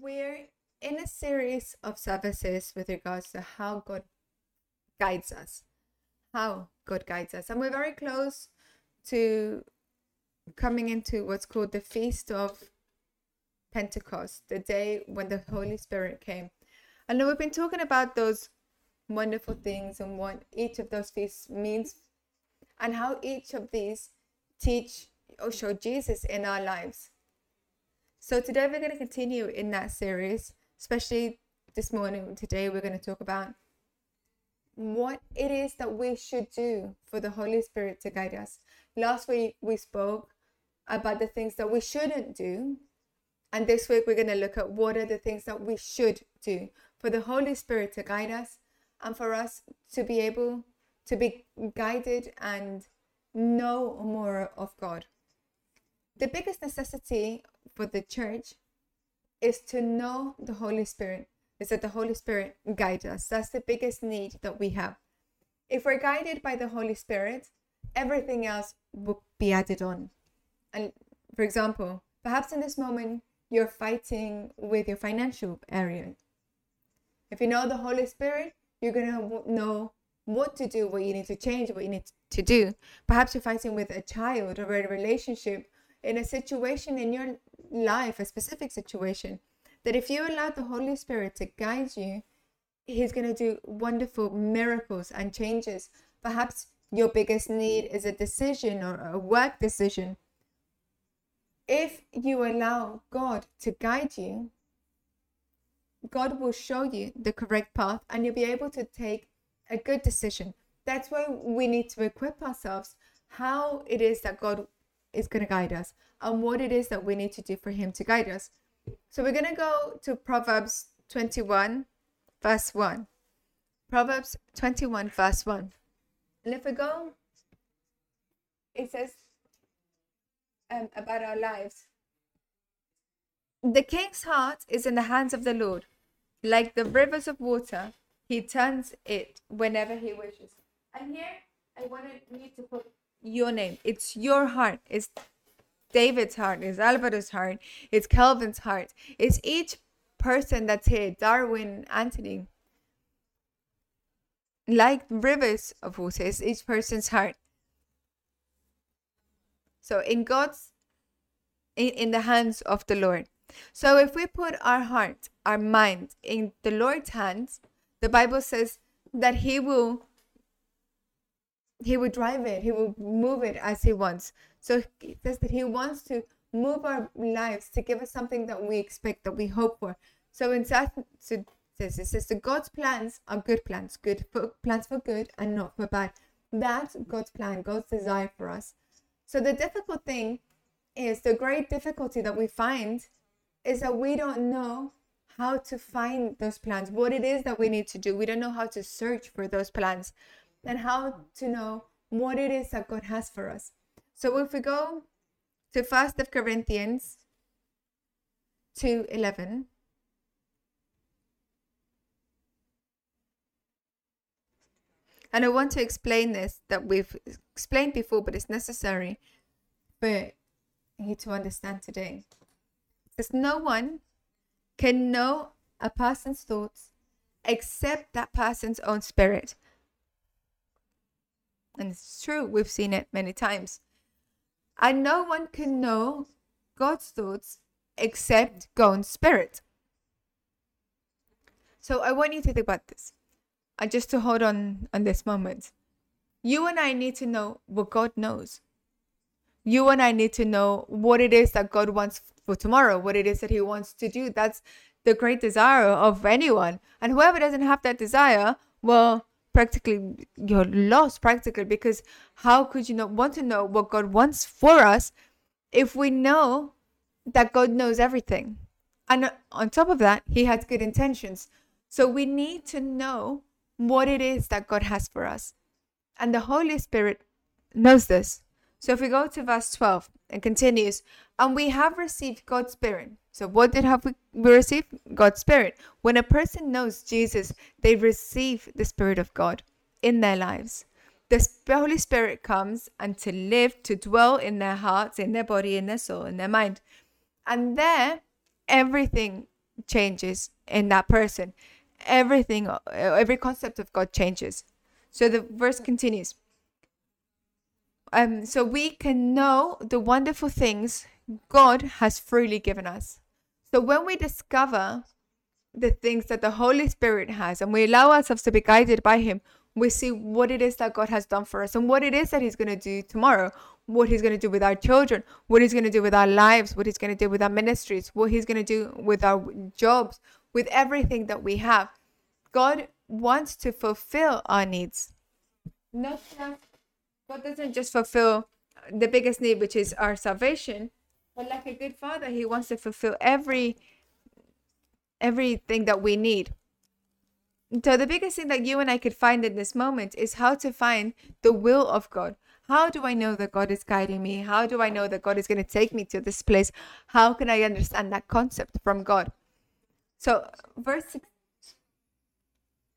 we're in a series of services with regards to how God guides us, how God guides us. And we're very close to coming into what's called the Feast of Pentecost, the day when the Holy Spirit came. And we've been talking about those wonderful things and what each of those feasts means and how each of these teach or show Jesus in our lives. So today we're going to continue in that series, especially this morning. Today we're going to talk about what it is that we should do for the Holy Spirit to guide us. Last week we spoke about the things that we shouldn't do. And this week we're going to look at what are the things that we should do for the Holy Spirit to guide us and for us to be able to be guided and know more of God. The biggest necessity for the church is to know the Holy Spirit, is that the Holy Spirit guide us. That's the biggest need that we have. If we're guided by the Holy Spirit, everything else will be added on. And for example, perhaps in this moment, you're fighting with your financial area. If you know the Holy Spirit, you're going to know what to do, what you need to change, what you need to do. Perhaps you're fighting with a child or a relationship in a situation in your life, a specific situation, that if you allow the Holy Spirit to guide you, He's going to do wonderful miracles and changes. Perhaps your biggest need is a decision or a work decision. If you allow God to guide you, God will show you the correct path and you'll be able to take a good decision. That's why we need to equip ourselves how it is that God is going to guide us and what it is that we need to do for Him to guide us. So we're going to go to Proverbs 21, verse 1. Proverbs 21, verse 1. And if we go, it says um, about our lives. The king's heart is in the hands of the Lord. Like the rivers of water, he turns it whenever he wishes. And here, I wanted you to put your name. It's your heart. It's David's heart. It's Alberto's heart. It's Kelvin's heart. It's each person that's here. Darwin, Anthony. Like rivers of water, it's each person's heart. So in God's, in, in the hands of the Lord. So if we put our heart, our mind in the Lord's hands, the Bible says that He will He will drive it, He will move it as He wants. So he says that He wants to move our lives to give us something that we expect, that we hope for. So in so says it says the God's plans are good plans, good for, plans for good and not for bad. That's God's plan, God's desire for us. So the difficult thing is the great difficulty that we find is that we don't know how to find those plans, what it is that we need to do. We don't know how to search for those plans and how to know what it is that God has for us. So if we go to First of Corinthians 2:11 And I want to explain this that we've explained before, but it's necessary for you to understand today. Because no one can know a person's thoughts except that person's own spirit. And it's true, we've seen it many times. And no one can know God's thoughts except God's spirit. So I want you to think about this. And just to hold on on this moment. You and I need to know what God knows. You and I need to know what it is that God wants for tomorrow, what it is that He wants to do. That's the great desire of anyone. And whoever doesn't have that desire, well, practically you're lost practically because how could you not want to know what God wants for us if we know that God knows everything? And on top of that, He has good intentions. So we need to know what it is that God has for us. And the Holy Spirit knows this. So if we go to verse 12, it continues, and we have received God's Spirit. So what did have we, received? God's Spirit. When a person knows Jesus, they receive the Spirit of God in their lives. The Holy Spirit comes and to live, to dwell in their hearts, in their body, in their soul, in their mind. And there, everything changes in that person. Everything, every concept of God changes. So the verse continues. Um, so we can know the wonderful things God has freely given us. So when we discover the things that the Holy Spirit has and we allow ourselves to be guided by Him, we see what it is that God has done for us and what it is that He's going to do tomorrow, what He's going to do with our children, what He's going to do with our lives, what He's going to do with our ministries, what He's going to do with our jobs, with everything that we have. God wants to fulfill our needs. Not God doesn't just fulfill the biggest need, which is our salvation, but like a good father, He wants to fulfill every everything that we need. So the biggest thing that you and I could find in this moment is how to find the will of God. How do I know that God is guiding me? How do I know that God is going to take me to this place? How can I understand that concept from God? So verse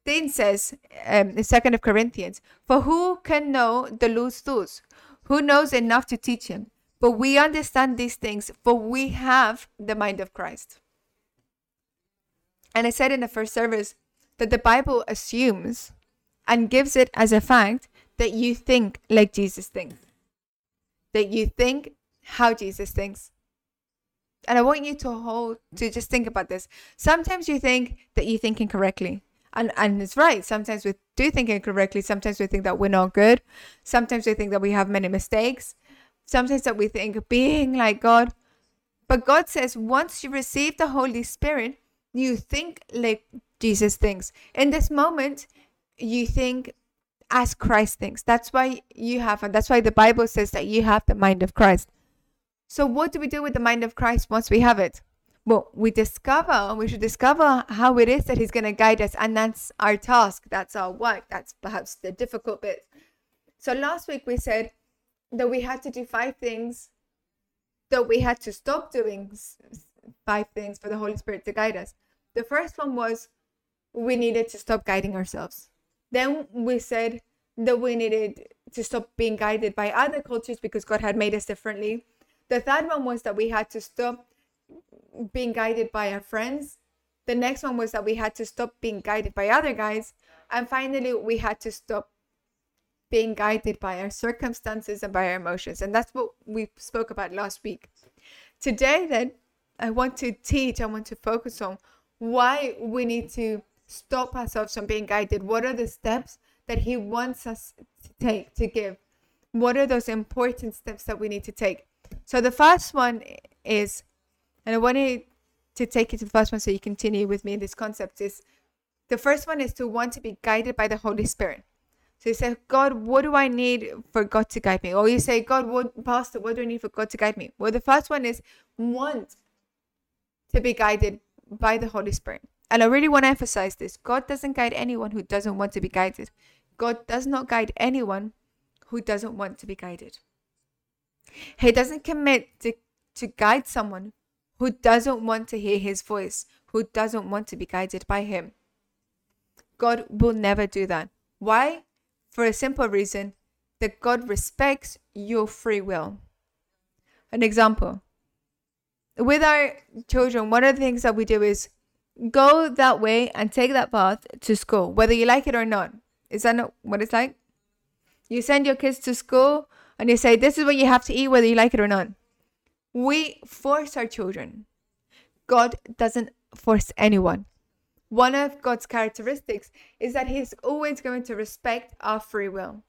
16 says um, in Second of Corinthians, For who can know the loose thoughts? Who knows enough to teach him? But we understand these things, for we have the mind of Christ. And I said in the first service that the Bible assumes and gives it as a fact that you think like Jesus thinks, that you think how Jesus thinks. And I want you to hold to just think about this. Sometimes you think that you're thinking incorrectly. And and it's right. Sometimes we do think incorrectly. Sometimes we think that we're not good. Sometimes we think that we have many mistakes. Sometimes that we think being like God. But God says once you receive the Holy Spirit, you think like Jesus thinks. In this moment, you think as Christ thinks. That's why you have, and that's why the Bible says that you have the mind of Christ. So, what do we do with the mind of Christ once we have it? Well, we discover, we should discover how it is that He's going to guide us. And that's our task. That's our work. That's perhaps the difficult bit. So, last week we said that we had to do five things, that we had to stop doing five things for the Holy Spirit to guide us. The first one was we needed to stop guiding ourselves. Then we said that we needed to stop being guided by other cultures because God had made us differently. The third one was that we had to stop being guided by our friends. The next one was that we had to stop being guided by other guys. And finally, we had to stop being guided by our circumstances and by our emotions. And that's what we spoke about last week. Today, then, I want to teach, I want to focus on why we need to stop ourselves from being guided. What are the steps that He wants us to take, to give? What are those important steps that we need to take? So the first one is, and I wanted to take you to the first one so you continue with me in this concept is the first one is to want to be guided by the Holy Spirit. So you say, God, what do I need for God to guide me? Or you say, God, what, Pastor, what do I need for God to guide me? Well, the first one is want to be guided by the Holy Spirit. And I really want to emphasize this God doesn't guide anyone who doesn't want to be guided. God does not guide anyone who doesn't want to be guided. He doesn't commit to, to guide someone who doesn't want to hear his voice, who doesn't want to be guided by him. God will never do that. Why? For a simple reason that God respects your free will. An example with our children, one of the things that we do is go that way and take that path to school, whether you like it or not. Is that not what it's like? You send your kids to school and you say, This is what you have to eat, whether you like it or not. We force our children. God doesn't force anyone. One of God's characteristics is that He's always going to respect our free will.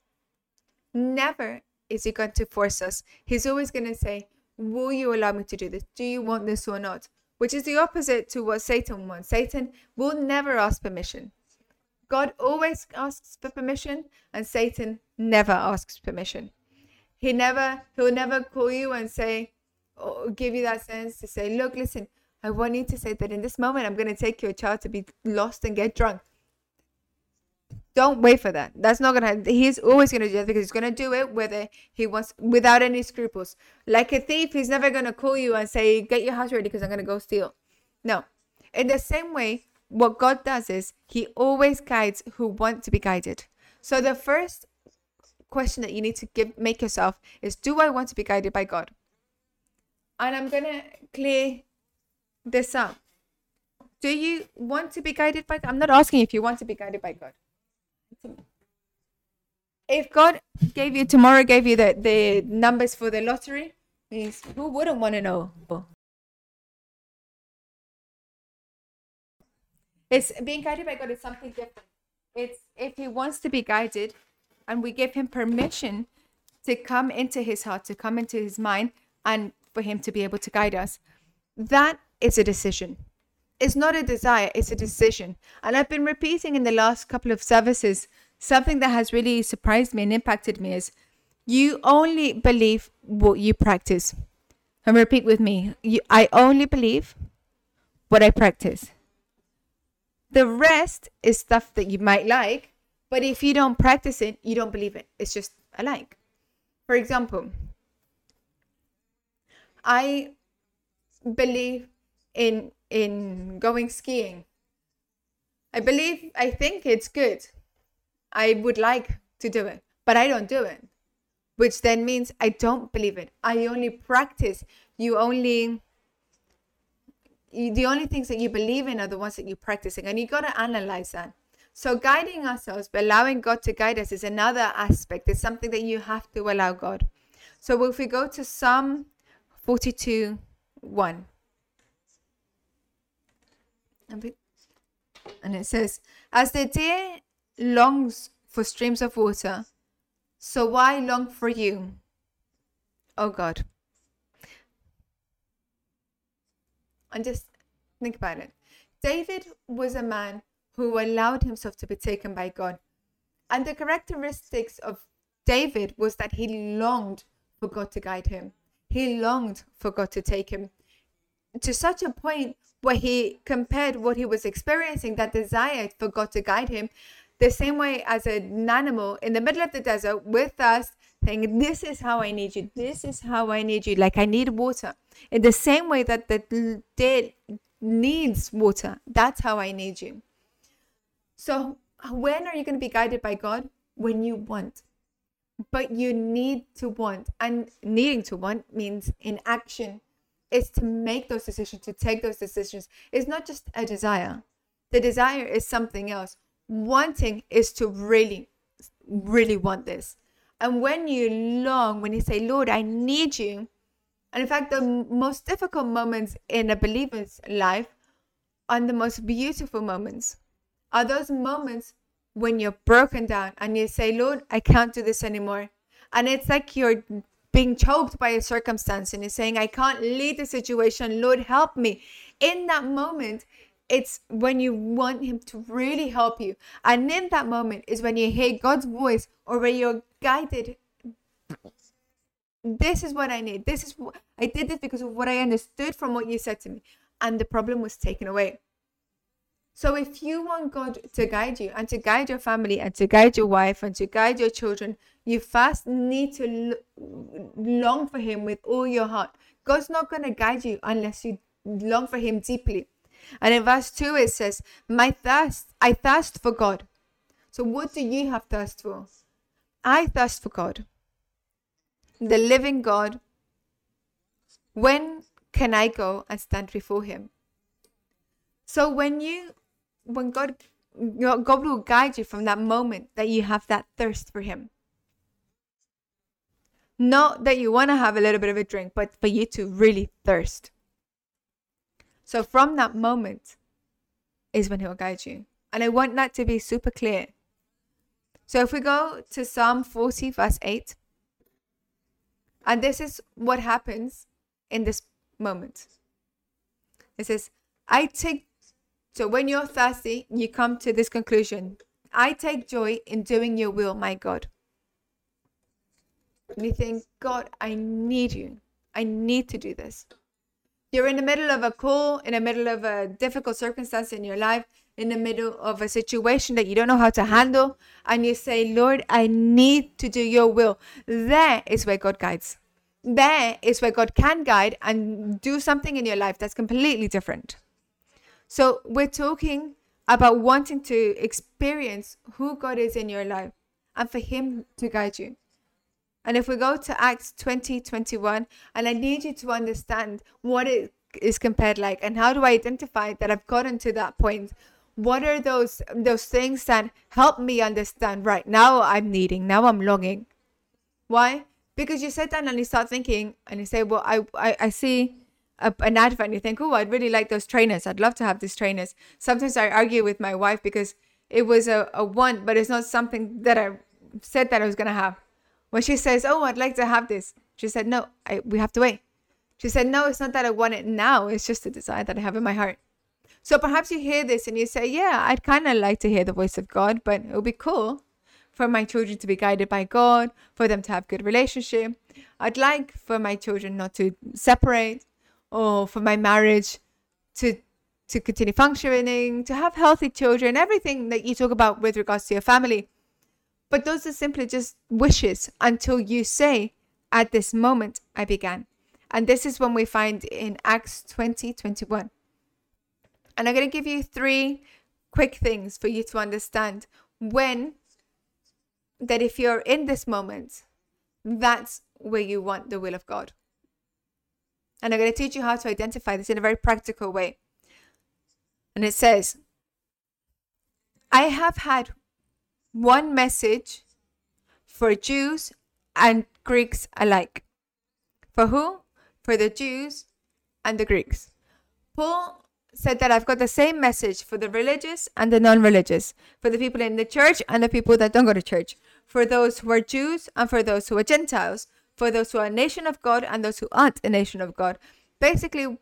Never is He going to force us. He's always going to say, Will you allow me to do this? Do you want this or not? Which is the opposite to what Satan wants. Satan will never ask permission. God always asks for permission, and Satan never asks permission. He never, he'll never call you and say, or give you that sense to say, look, listen, I want you to say that in this moment, I'm going to take your child to be lost and get drunk. Don't wait for that. That's not gonna. He's always gonna do that because he's gonna do it whether he wants without any scruples. Like a thief, he's never gonna call you and say, "Get your house ready because I'm gonna go steal." No. In the same way, what God does is He always guides who want to be guided. So the first question that you need to give make yourself is, "Do I want to be guided by God?" And I'm gonna clear this up. Do you want to be guided by God? I'm not asking if you want to be guided by God. If God gave you tomorrow, gave you the, the numbers for the lottery, who wouldn't want to know? It's being guided by God is something different. It's if he wants to be guided and we give him permission to come into his heart, to come into his mind, and for him to be able to guide us, that is a decision. It's not a desire, it's a decision. And I've been repeating in the last couple of services something that has really surprised me and impacted me is you only believe what you practice. And repeat with me you, I only believe what I practice. The rest is stuff that you might like, but if you don't practice it, you don't believe it. It's just a like. For example, I believe in in going skiing. I believe, I think it's good. I would like to do it, but I don't do it, which then means I don't believe it. I only practice. You only, the only things that you believe in are the ones that you're practicing, and you got to analyze that. So, guiding ourselves, allowing God to guide us is another aspect. It's something that you have to allow God. So, if we go to Psalm 42 1. And it says, As the deer longs for streams of water, so I long for you, oh God. And just think about it. David was a man who allowed himself to be taken by God. And the characteristics of David was that he longed for God to guide him. He longed for God to take him to such a point where he compared what he was experiencing, that desire for God to guide him, the same way as an animal in the middle of the desert with us, saying, This is how I need you. This is how I need you. Like I need water. In the same way that the dead needs water, that's how I need you. So, when are you going to be guided by God? When you want. But you need to want. And needing to want means in action is to make those decisions, to take those decisions. It's not just a desire. The desire is something else. Wanting is to really, really want this. And when you long, when you say, Lord, I need you, and in fact, the most difficult moments in a believer's life are the most beautiful moments, are those moments when you're broken down and you say, Lord, I can't do this anymore. And it's like you're being choked by a circumstance and is saying, I can't lead the situation. Lord, help me. In that moment, it's when you want Him to really help you. And in that moment is when you hear God's voice or when you're guided. This is what I need. This is what I did this because of what I understood from what you said to me. And the problem was taken away. So if you want God to guide you and to guide your family and to guide your wife and to guide your children, you first need to long for Him with all your heart. God's not going to guide you unless you long for Him deeply. And in verse 2, it says, My thirst, I thirst for God. So what do you have thirst for? I thirst for God, the living God. When can I go and stand before Him? So when you when God God will guide you from that moment that you have that thirst for Him. Not that you want to have a little bit of a drink, but for you to really thirst. So from that moment is when He'll guide you. And I want that to be super clear. So if we go to Psalm 40, verse 8, and this is what happens in this moment. It says, I take so when you're thirsty, you come to this conclusion I take joy in doing your will, my God. And you think, God, I need you. I need to do this. You're in the middle of a call, in the middle of a difficult circumstance in your life, in the middle of a situation that you don't know how to handle, and you say, Lord, I need to do your will. There is where God guides. There is where God can guide and do something in your life that's completely different. So we're talking about wanting to experience who God is in your life and for Him to guide you. And if we go to Acts 20 21, and I need you to understand what it is compared like and how do i identify that i've gotten to that point? What are those those things that help me understand right now i'm needing now i'm longing? Why? Because you sit down and you start thinking and you say well i i, I see a, an advert and you think oh i'd really like those trainers. I'd love to have these trainers. Sometimes i argue with my wife because it was a, a want but it's not something that i said that i was going to have. When she says oh i'd like to have this she said no I, we have to wait. She said no it's not that i want it now. It's just a desire that i have in my heart. So perhaps you hear this and you say yeah i'd kind of like to hear the voice of god but it would be cool for my children to be guided by god for them to have good relationship. I'd like for my children not to separate or for my marriage to to continue functioning, to have healthy children, everything that you talk about with regards to your family. But those are simply just wishes until you say, At this moment I began. And this is when we find in Acts 20 21. And I'm going to give you three quick things for you to understand when that if you're in this moment, that's where you want the will of God. And I'm going to teach you how to identify this in a very practical way. And it says, I have had one message for Jews and Greeks alike. For who? For the Jews and the Greeks. Paul said that I've got the same message for the religious and the non religious, for the people in the church and the people that don't go to church, for those who are Jews and for those who are Gentiles, for those who are a nation of God and those who aren't a nation of God. Basically,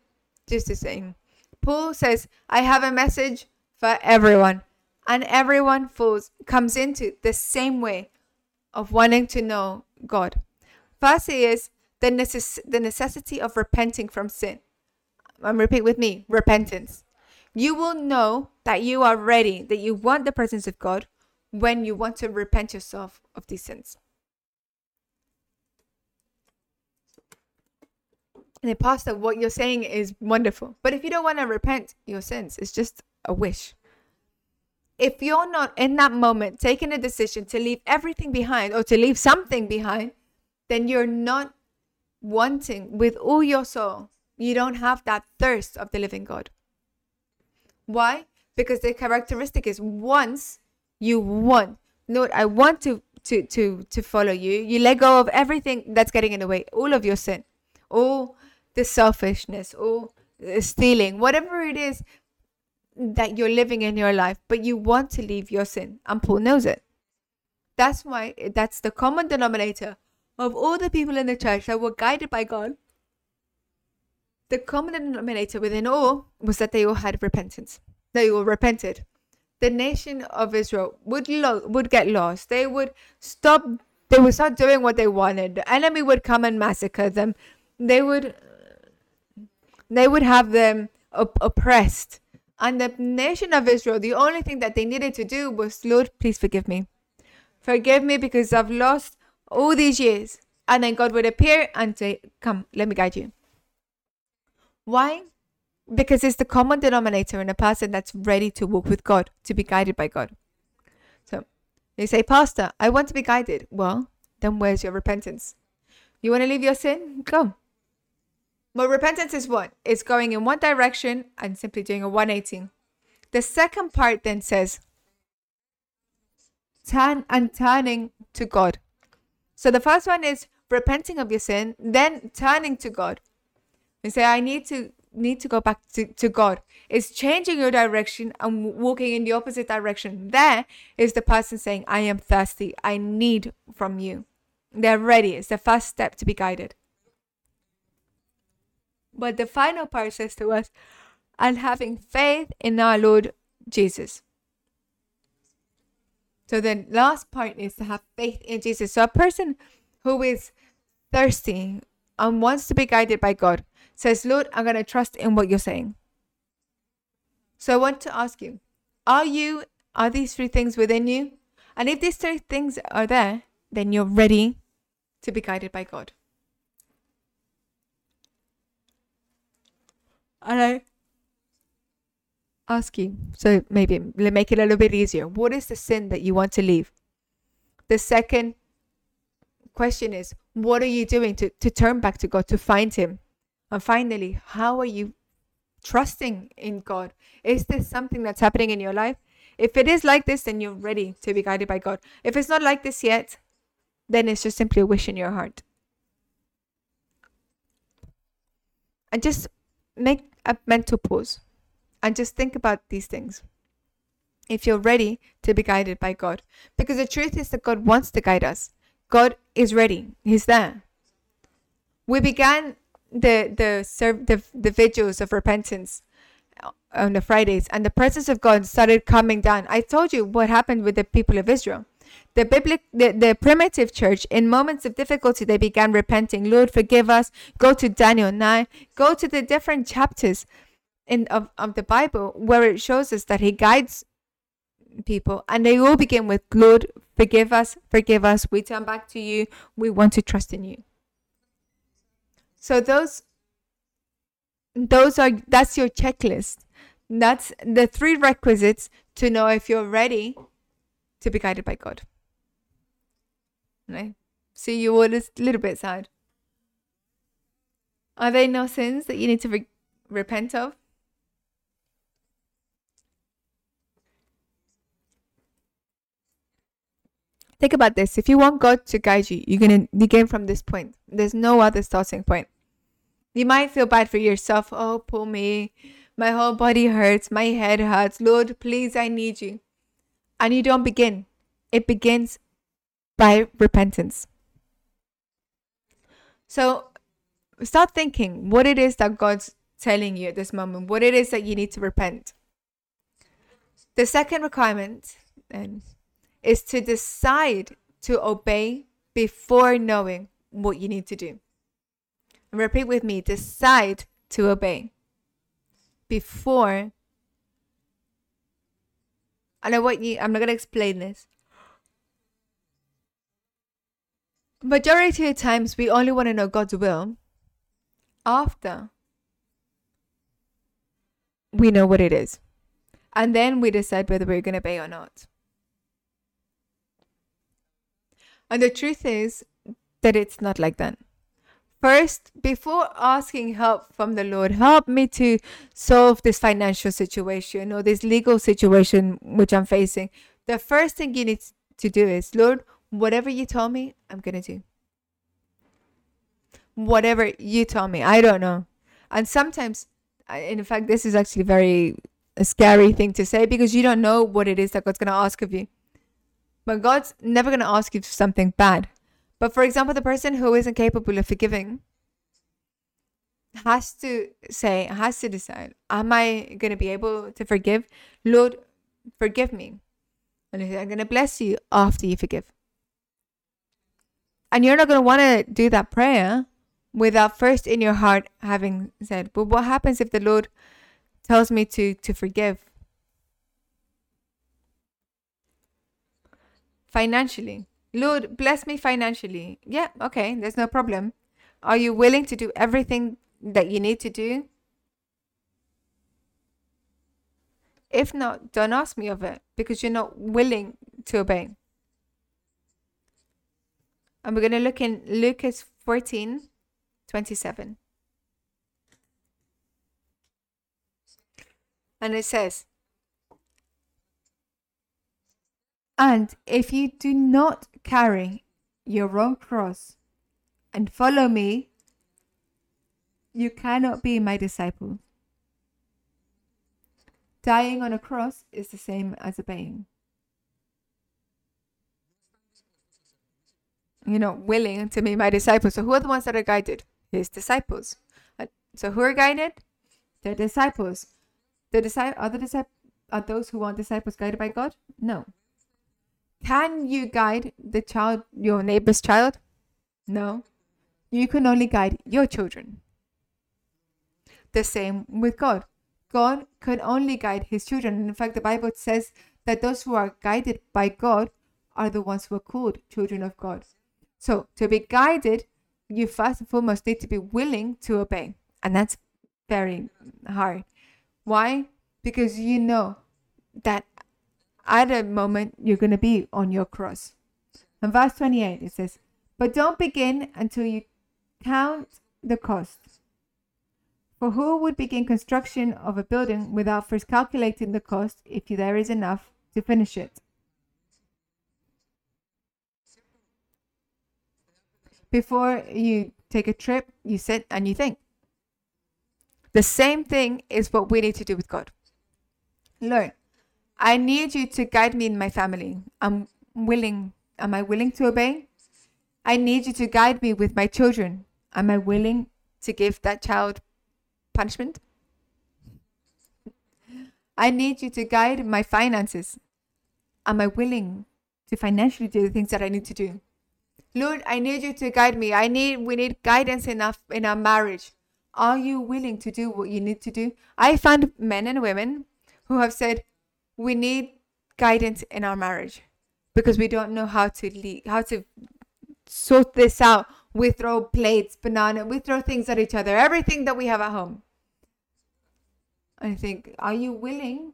just the same. Paul says, I have a message for everyone. And everyone falls, comes into the same way of wanting to know God. First is the, necess- the necessity of repenting from sin. And repeat with me repentance. You will know that you are ready, that you want the presence of God when you want to repent yourself of these sins. And pastor, what you're saying is wonderful. But if you don't want to repent your sins, it's just a wish. If you're not in that moment taking a decision to leave everything behind or to leave something behind, then you're not wanting with all your soul. You don't have that thirst of the living God. Why? Because the characteristic is once you want, Lord, I want to to to to follow you. You let go of everything that's getting in the way, all of your sin, all the selfishness or stealing, whatever it is that you're living in your life, but you want to leave your sin, and Paul knows it. That's why that's the common denominator of all the people in the church that were guided by God. The common denominator within all was that they all had repentance. They all repented. The nation of Israel would lo- would get lost. They would stop. They would start doing what they wanted. The enemy would come and massacre them. They would they would have them op- oppressed. And the nation of Israel, the only thing that they needed to do was, Lord, please forgive me. Forgive me because I've lost all these years. And then God would appear and say, Come, let me guide you. Why? Because it's the common denominator in a person that's ready to walk with God, to be guided by God. So they say, Pastor, I want to be guided. Well, then where's your repentance? You want to leave your sin? Go. But repentance is what? It's going in one direction and simply doing a 180. The second part then says, turn and turning to God. So the first one is repenting of your sin, then turning to God. And say, I need to need to go back to, to God. It's changing your direction and walking in the opposite direction. There is the person saying, I am thirsty. I need from you. They're ready. It's the first step to be guided. But the final part says to us, and having faith in our Lord Jesus. So the last part is to have faith in Jesus. So a person who is thirsty and wants to be guided by God says, Lord, I'm going to trust in what you're saying. So I want to ask you, are you, are these three things within you? And if these three things are there, then you're ready to be guided by God. And I ask you, so maybe let make it a little bit easier. What is the sin that you want to leave? The second question is, what are you doing to, to turn back to God, to find Him? And finally, how are you trusting in God? Is this something that's happening in your life? If it is like this, then you're ready to be guided by God. If it's not like this yet, then it's just simply a wish in your heart. And just make a mental pause and just think about these things. If you're ready to be guided by God, because the truth is that God wants to guide us, God is ready, He's there. We began the the the, the vigils of repentance on the Fridays, and the presence of God started coming down. I told you what happened with the people of Israel. The biblic, the, the primitive church, in moments of difficulty, they began repenting. Lord, forgive us. Go to Daniel 9. Go to the different chapters in of, of the Bible where it shows us that He guides people, and they all begin with, Lord, forgive us, forgive us. We turn back to you. We want to trust in you. So those those are that's your checklist. That's the three requisites to know if you're ready to be guided by God. Right? See, you all a little bit sad. Are there no sins that you need to re- repent of? Think about this. If you want God to guide you, you're going to begin from this point. There's no other starting point. You might feel bad for yourself. Oh, poor me. My whole body hurts. My head hurts. Lord, please, I need you. And you don't begin. It begins by repentance. So start thinking what it is that God's telling you at this moment, what it is that you need to repent. The second requirement, then, is to decide to obey before knowing what you need to do. And repeat with me decide to obey before. And I want you, I'm not going to explain this. Majority of times, we only want to know God's will after we know what it is. And then we decide whether we're going to obey or not. And the truth is that it's not like that. First, before asking help from the Lord, help me to solve this financial situation or this legal situation which I'm facing. The first thing you need to do is, Lord, whatever you tell me, I'm going to do. Whatever you tell me, I don't know. And sometimes, in fact, this is actually very a scary thing to say because you don't know what it is that God's going to ask of you. But God's never going to ask you for something bad. But for example, the person who isn't capable of forgiving has to say, has to decide, am I going to be able to forgive? Lord, forgive me. And I'm going to bless you after you forgive. And you're not going to want to do that prayer without first in your heart having said, but what happens if the Lord tells me to, to forgive? financially. Lord, bless me financially. Yeah, okay, there's no problem. Are you willing to do everything that you need to do? If not, don't ask me of it because you're not willing to obey. And we're going to look in Lucas 14 27. And it says, And if you do not carry your own cross and follow me, you cannot be my disciple. Dying on a cross is the same as obeying. You're not willing to be my disciple. So, who are the ones that are guided? His disciples. So, who are guided? The disciples. The disciples are the disciples are those who want disciples guided by God? No. Can you guide the child, your neighbor's child? No. You can only guide your children. The same with God. God can only guide his children. In fact, the Bible says that those who are guided by God are the ones who are called children of God. So, to be guided, you first and foremost need to be willing to obey. And that's very hard. Why? Because you know that at a moment you're going to be on your cross. In verse 28, it says, But don't begin until you count the cost. For who would begin construction of a building without first calculating the cost if there is enough to finish it? Before you take a trip, you sit and you think. The same thing is what we need to do with God. Lord, I need you to guide me in my family. I'm willing. Am I willing to obey? I need you to guide me with my children. Am I willing to give that child punishment? I need you to guide my finances. Am I willing to financially do the things that I need to do? Lord, I need you to guide me. I need we need guidance enough in our marriage. Are you willing to do what you need to do? I find men and women who have said we need guidance in our marriage because we don't know how to lead, how to sort this out. We throw plates, banana, we throw things at each other, everything that we have at home. I think, are you willing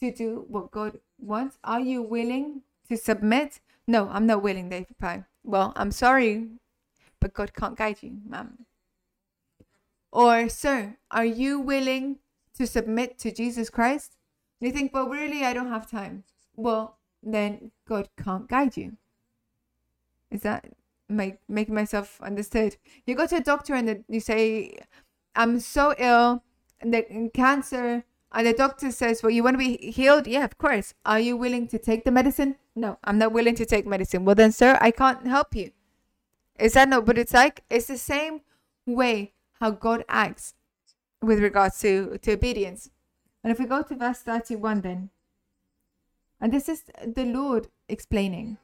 to do what God wants? Are you willing to submit? No, I'm not willing, they reply. Well, I'm sorry, but God can't guide you, ma'am. Or, sir, are you willing to submit to Jesus Christ? You think, well, really, I don't have time. Well, then God can't guide you. Is that make making myself understood? You go to a doctor and you say, "I'm so ill, and the cancer," and the doctor says, "Well, you want to be healed? Yeah, of course. Are you willing to take the medicine? No, I'm not willing to take medicine. Well, then, sir, I can't help you. Is that no? But it's like? It's the same way how God acts with regards to to obedience. And if we go to verse 31, then, and this is the Lord explaining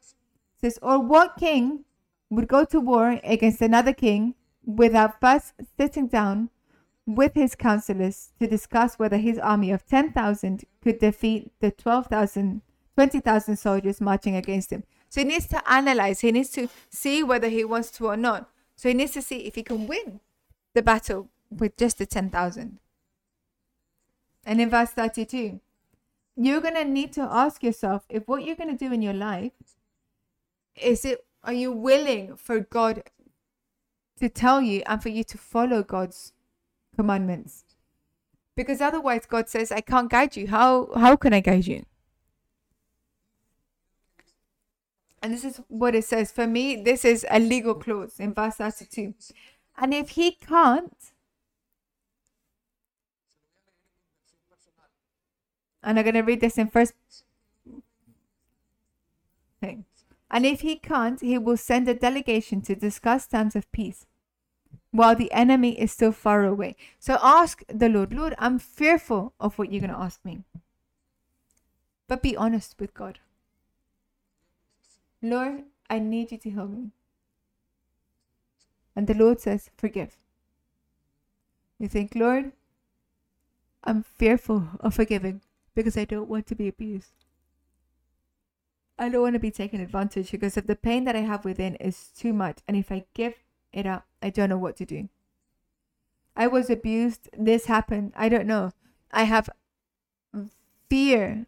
says, Or what king would go to war against another king without first sitting down with his counselors to discuss whether his army of 10,000 could defeat the 12,000, 20,000 soldiers marching against him? So he needs to analyze, he needs to see whether he wants to or not. So he needs to see if he can win the battle with just the 10,000. And in verse 32, you're going to need to ask yourself if what you're going to do in your life is it are you willing for God to tell you and for you to follow God's commandments? Because otherwise God says, I can't guide you. How how can I guide you? And this is what it says. For me, this is a legal clause in verse 32. And if he can't, and I'm going to read this in first. Okay. And if he can't, he will send a delegation to discuss terms of peace while the enemy is still far away. So ask the Lord, Lord, I'm fearful of what you're going to ask me. But be honest with God. Lord, I need you to help me. And the Lord says, Forgive. You think, Lord, I'm fearful of forgiving because I don't want to be abused. I don't want to be taken advantage because if the pain that I have within is too much, and if I give it up, I don't know what to do. I was abused. This happened. I don't know. I have fear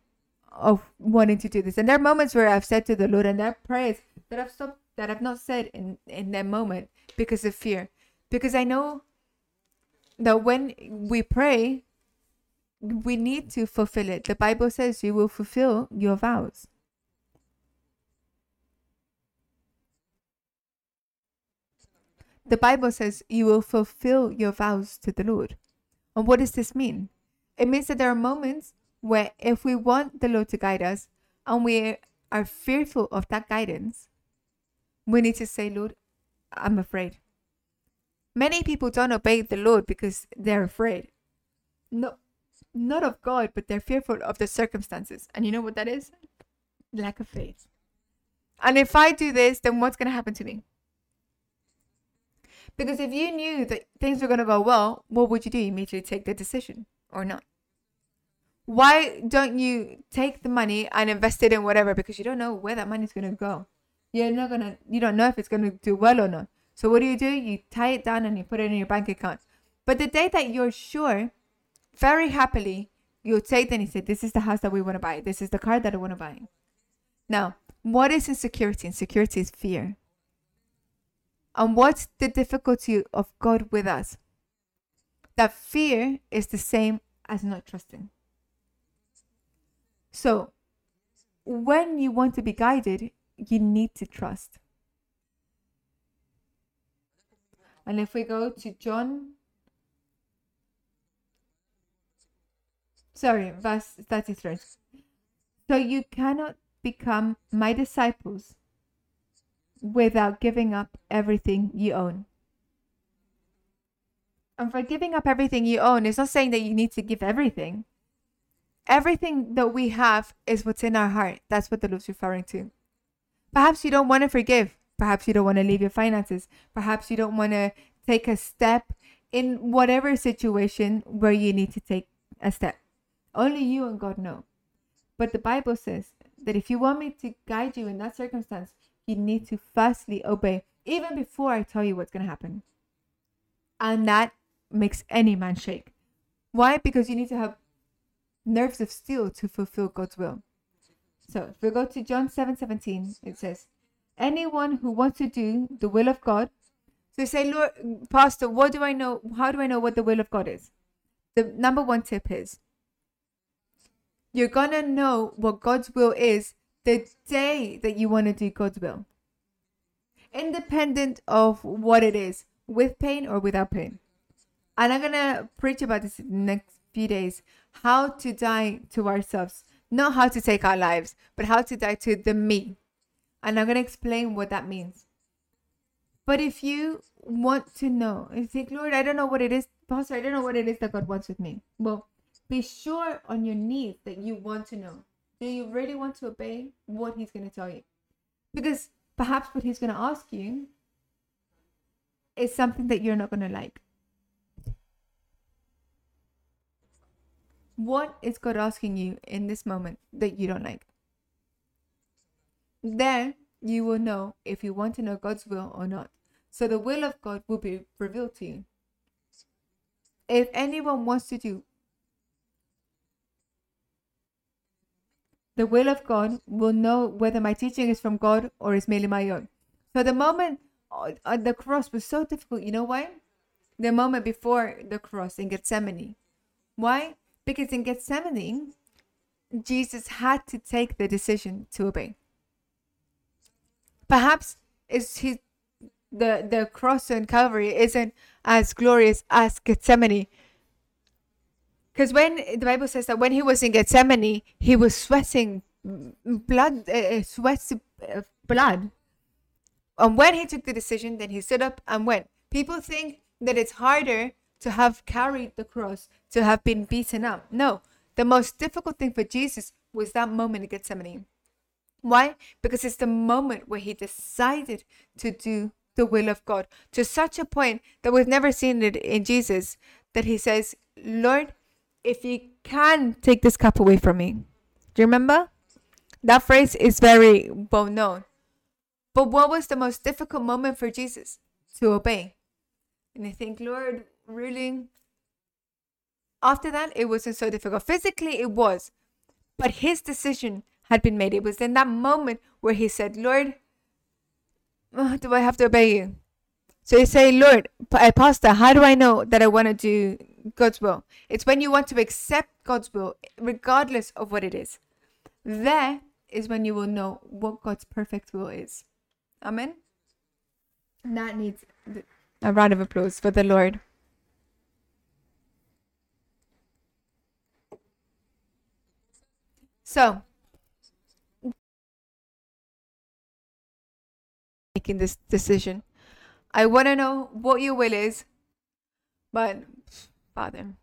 of wanting to do this. And there are moments where I've said to the Lord, and there are prayers that I've stopped, that I've not said in in that moment because of fear, because I know that when we pray, we need to fulfill it. The Bible says you will fulfill your vows. The Bible says you will fulfill your vows to the Lord. And what does this mean? It means that there are moments where if we want the Lord to guide us and we are fearful of that guidance, we need to say, Lord, I'm afraid. Many people don't obey the Lord because they're afraid. No, not of God, but they're fearful of the circumstances. And you know what that is? Lack of faith. And if I do this, then what's going to happen to me? Because if you knew that things were going to go well, what would you do? Immediately take the decision or not? Why don't you take the money and invest it in whatever? Because you don't know where that money is going to go. You're not going to, you don't know if it's going to do well or not. So what do you do? You tie it down and you put it in your bank account. But the day that you're sure, very happily, you'll take then and say, This is the house that we want to buy. This is the car that I want to buy. Now, what is insecurity? Insecurity is fear. And what's the difficulty of God with us? that fear is the same as not trusting. So, when you want to be guided, you need to trust. And if we go to John, sorry, verse 33. So you cannot become my disciples without giving up everything you own. And for giving up everything you own, it's not saying that you need to give everything. Everything that we have is what's in our heart. That's what the Lord's referring to. Perhaps you don't want to forgive. Perhaps you don't want to leave your finances. Perhaps you don't want to take a step in whatever situation where you need to take a step. Only you and God know. But the Bible says that if you want me to guide you in that circumstance, you need to firstly obey, even before I tell you what's going to happen. And that makes any man shake. Why? Because you need to have nerves of steel to fulfill God's will. So if we go to John 7 17, it says, Anyone who wants to do the will of God. So you say, Lord, Pastor, what do I know? How do I know what the will of God is? The number one tip is you're going to know what God's will is the day that you want to do God's will, independent of what it is, with pain or without pain. And I'm going to preach about this next few days how to die to ourselves, not how to take our lives, but how to die to the me. And I'm going to explain what that means. But if you want to know, and think, Lord, I don't know what it is, Pastor, I don't know what it is that God wants with me. Well, be sure on your knees that you want to know. Do you really want to obey what He's going to tell you? Because perhaps what He's going to ask you is something that you're not going to like. What is God asking you in this moment that you don't like? Then you will know if you want to know God's will or not. So the will of God will be revealed to you. If anyone wants to do the will of God, will know whether my teaching is from God or is merely my own. So the moment on uh, the cross was so difficult. You know why? The moment before the cross in Gethsemane. Why? Because in Gethsemane, Jesus had to take the decision to obey. Perhaps is his the the cross and Calvary isn't as glorious as Gethsemane. Because when the Bible says that when he was in Gethsemane, he was sweating blood, uh, sweats uh, blood. And when he took the decision, then he stood up and went. People think that it's harder to have carried the cross, to have been beaten up. No, the most difficult thing for Jesus was that moment in Gethsemane. Why? Because it's the moment where he decided to do the will of God to such a point that we've never seen it in Jesus that he says, Lord, if you can take this cup away from me. Do you remember? That phrase is very well known. But what was the most difficult moment for Jesus? To obey. And I think, Lord, really? After that, it wasn't so difficult. Physically, it was. But his decision had been made. It was in that moment where he said, Lord, oh, do I have to obey you? So you say, Lord, uh, Pastor, how do I know that I want to do God's will? It's when you want to accept God's will, regardless of what it is. There is when you will know what God's perfect will is. Amen. And that needs a round of applause for the Lord. So, making this decision. I want to know what your will is, but Father.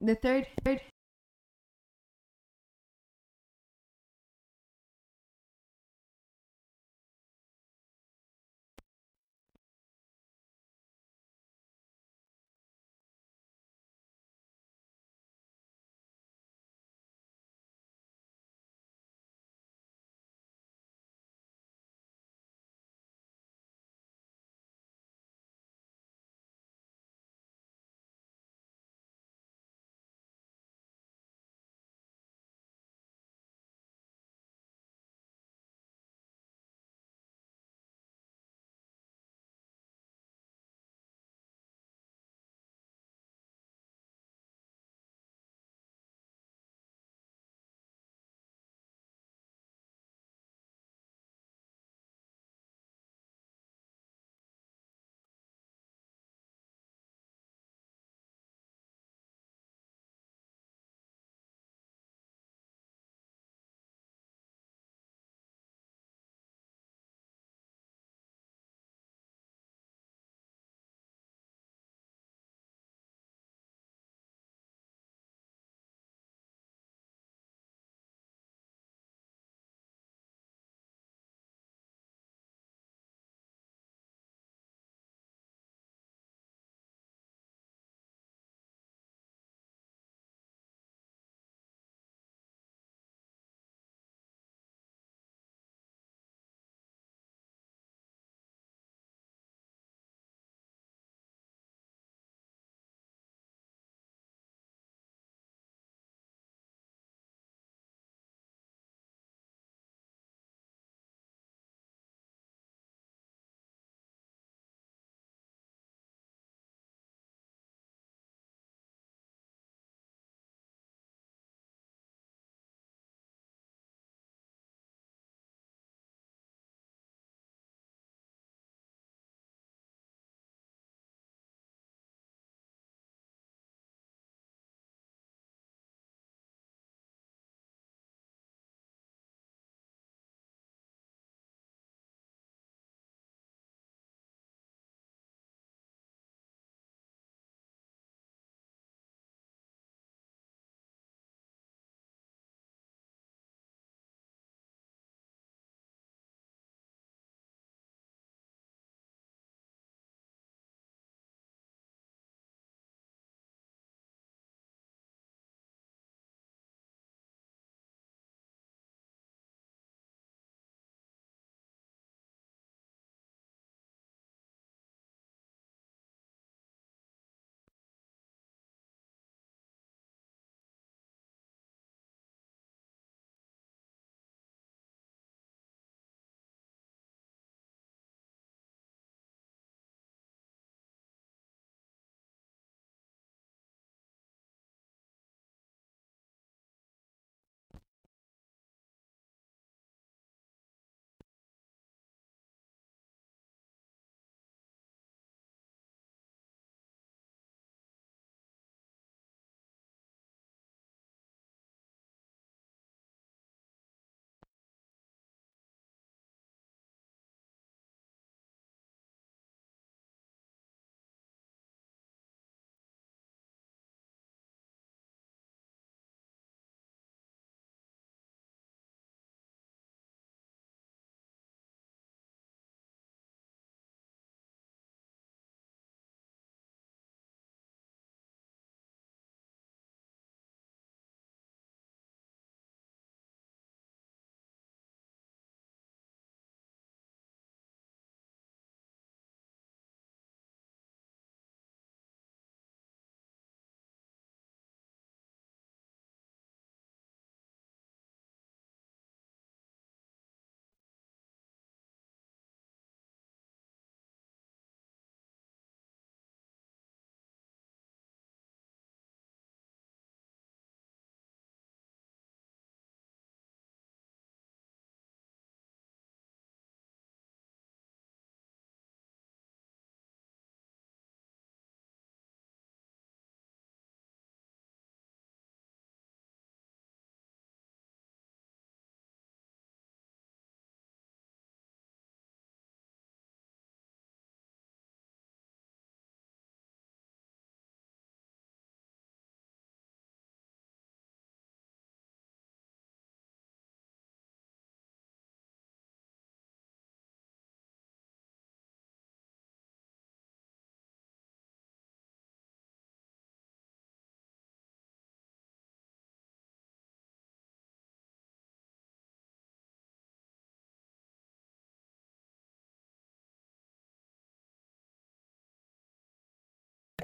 The third, third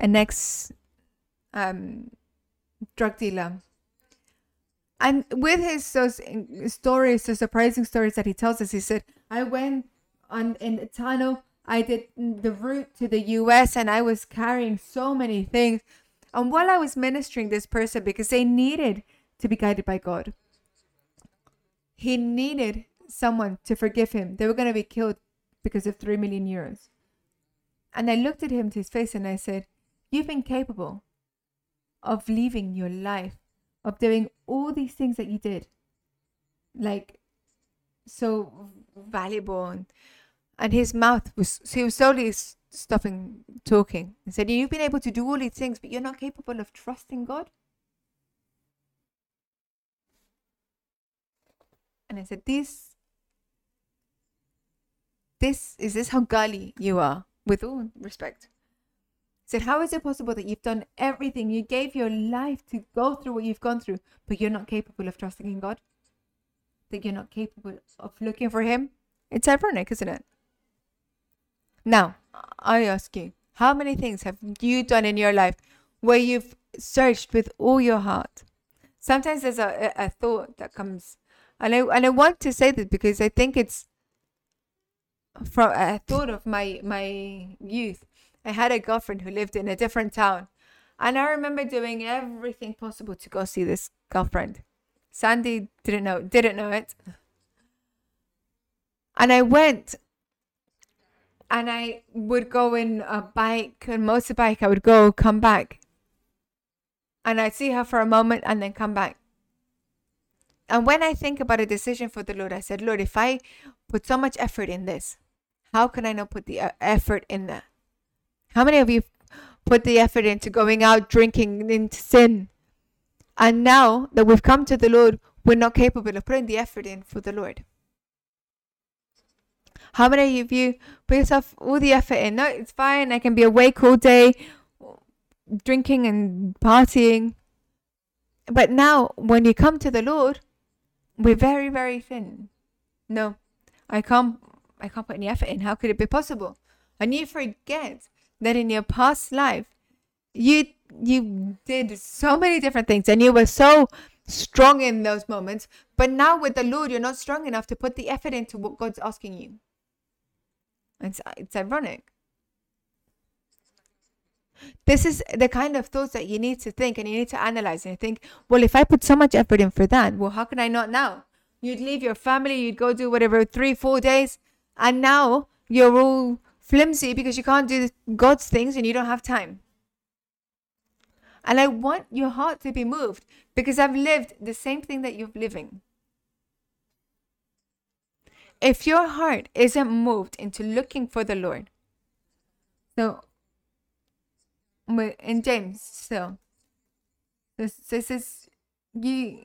an ex um, drug dealer. And with his those stories, the surprising stories that he tells us, he said, I went on in a tunnel, I did the route to the US, and I was carrying so many things. And while I was ministering this person, because they needed to be guided by God, he needed someone to forgive him. They were going to be killed because of 3 million euros. And I looked at him to his face and I said, You've been capable of leaving your life, of doing all these things that you did. Like, so valuable. And, and his mouth was, he was slowly stopping talking. He said, You've been able to do all these things, but you're not capable of trusting God? And I said, This, this, is this how gully you are? With all respect. Said, How is it possible that you've done everything? You gave your life to go through what you've gone through, but you're not capable of trusting in God? That you're not capable of looking for Him? It's ironic, isn't it? Now, I ask you, how many things have you done in your life where you've searched with all your heart? Sometimes there's a, a, a thought that comes, and I, and I want to say this because I think it's from a thought of my my youth. I had a girlfriend who lived in a different town, and I remember doing everything possible to go see this girlfriend. Sandy didn't know didn't know it, and I went and I would go in a bike and motorbike. I would go, come back, and I'd see her for a moment and then come back. And when I think about a decision for the Lord, I said, Lord, if I put so much effort in this, how can I not put the uh, effort in that? How many of you put the effort into going out drinking into sin? And now that we've come to the Lord, we're not capable of putting the effort in for the Lord. How many of you put yourself all the effort in? No, it's fine. I can be awake all day, drinking and partying. But now, when you come to the Lord, we're very, very thin. No, I can't. I can't put any effort in. How could it be possible? And you forget that in your past life, you you did so many different things, and you were so strong in those moments. But now with the Lord, you're not strong enough to put the effort into what God's asking you. It's, it's ironic. This is the kind of thoughts that you need to think and you need to analyze and think, well, if I put so much effort in for that, well, how can I not now? You'd leave your family, you'd go do whatever, three, four days, and now you're all flimsy because you can't do God's things and you don't have time. And I want your heart to be moved because I've lived the same thing that you're living if your heart isn't moved into looking for the Lord, so in James so this this is you.